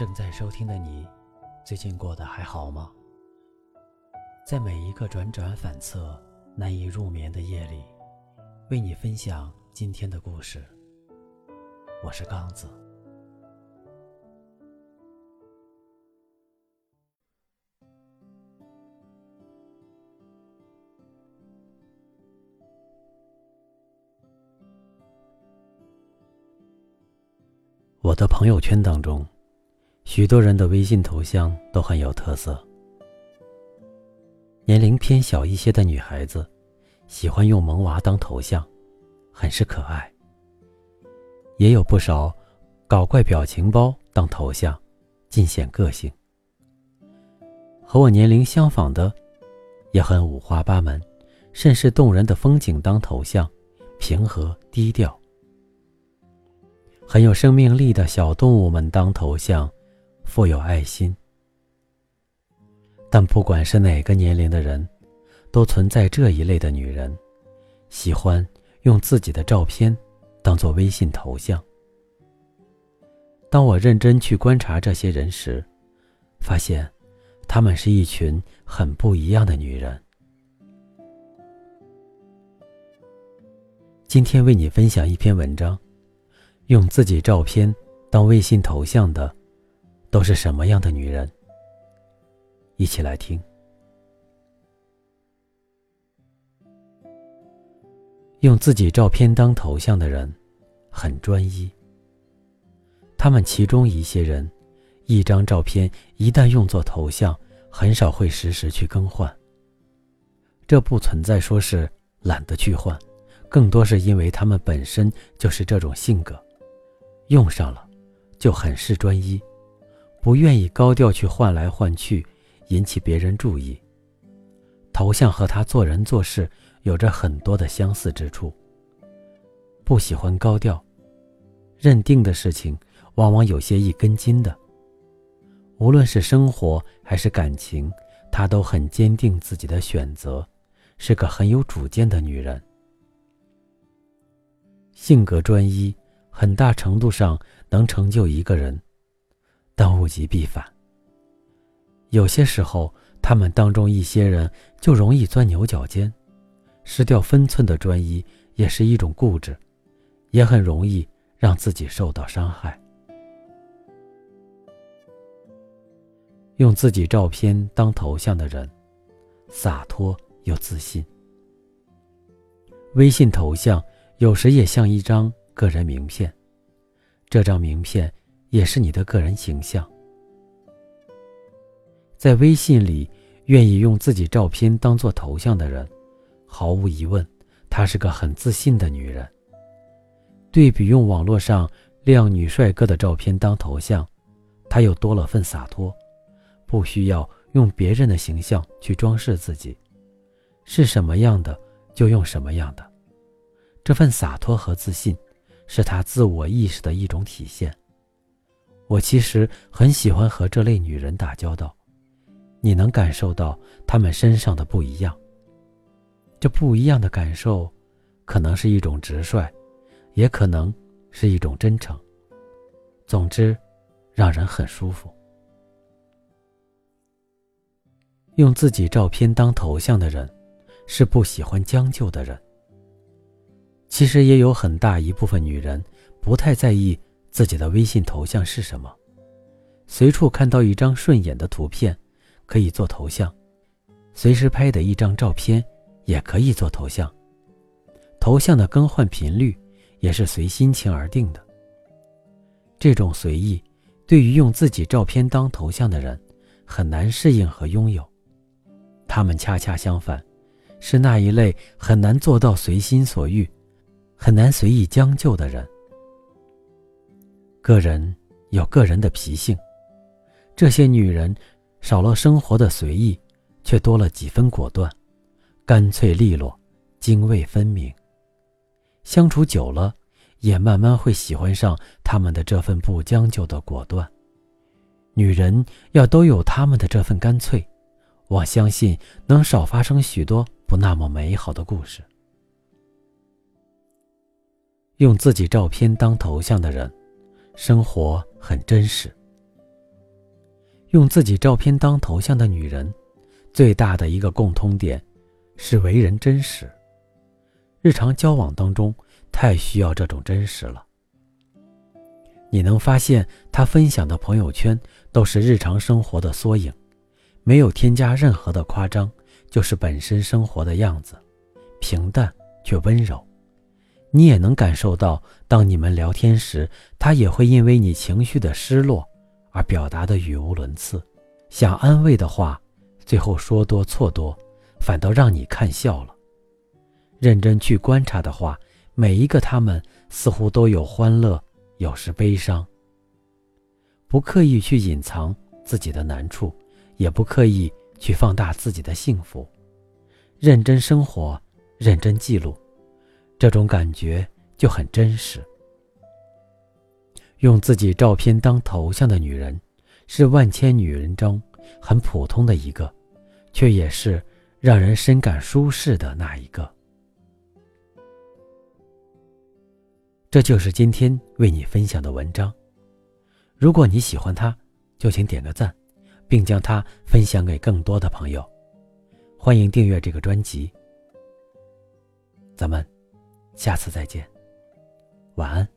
正在收听的你，最近过得还好吗？在每一个转转反侧、难以入眠的夜里，为你分享今天的故事。我是刚子。我的朋友圈当中。许多人的微信头像都很有特色。年龄偏小一些的女孩子，喜欢用萌娃当头像，很是可爱。也有不少搞怪表情包当头像，尽显个性。和我年龄相仿的，也很五花八门，甚是动人的风景当头像，平和低调。很有生命力的小动物们当头像。富有爱心，但不管是哪个年龄的人，都存在这一类的女人，喜欢用自己的照片当做微信头像。当我认真去观察这些人时，发现，她们是一群很不一样的女人。今天为你分享一篇文章，用自己照片当微信头像的。都是什么样的女人？一起来听。用自己照片当头像的人，很专一。他们其中一些人，一张照片一旦用作头像，很少会时时去更换。这不存在说是懒得去换，更多是因为他们本身就是这种性格，用上了就很是专一。不愿意高调去换来换去，引起别人注意。头像和他做人做事有着很多的相似之处。不喜欢高调，认定的事情往往有些一根筋的。无论是生活还是感情，她都很坚定自己的选择，是个很有主见的女人。性格专一，很大程度上能成就一个人。但物极必反。有些时候，他们当中一些人就容易钻牛角尖，失掉分寸的专一也是一种固执，也很容易让自己受到伤害。用自己照片当头像的人，洒脱又自信。微信头像有时也像一张个人名片，这张名片。也是你的个人形象。在微信里，愿意用自己照片当做头像的人，毫无疑问，她是个很自信的女人。对比用网络上靓女帅哥的照片当头像，她又多了份洒脱，不需要用别人的形象去装饰自己，是什么样的就用什么样的。这份洒脱和自信，是她自我意识的一种体现。我其实很喜欢和这类女人打交道，你能感受到她们身上的不一样。这不一样的感受，可能是一种直率，也可能是一种真诚。总之，让人很舒服。用自己照片当头像的人，是不喜欢将就的人。其实也有很大一部分女人不太在意。自己的微信头像是什么？随处看到一张顺眼的图片，可以做头像；随时拍的一张照片，也可以做头像。头像的更换频率也是随心情而定的。这种随意，对于用自己照片当头像的人，很难适应和拥有。他们恰恰相反，是那一类很难做到随心所欲、很难随意将就的人。个人有个人的脾性，这些女人少了生活的随意，却多了几分果断，干脆利落，泾渭分明。相处久了，也慢慢会喜欢上他们的这份不将就的果断。女人要都有他们的这份干脆，我相信能少发生许多不那么美好的故事。用自己照片当头像的人。生活很真实，用自己照片当头像的女人，最大的一个共通点是为人真实。日常交往当中，太需要这种真实了。你能发现，她分享的朋友圈都是日常生活的缩影，没有添加任何的夸张，就是本身生活的样子，平淡却温柔。你也能感受到，当你们聊天时，他也会因为你情绪的失落。而表达的语无伦次，想安慰的话，最后说多错多，反倒让你看笑了。认真去观察的话，每一个他们似乎都有欢乐，有时悲伤。不刻意去隐藏自己的难处，也不刻意去放大自己的幸福，认真生活，认真记录，这种感觉就很真实。用自己照片当头像的女人，是万千女人中很普通的一个，却也是让人深感舒适的那一个。这就是今天为你分享的文章。如果你喜欢它，就请点个赞，并将它分享给更多的朋友。欢迎订阅这个专辑。咱们下次再见，晚安。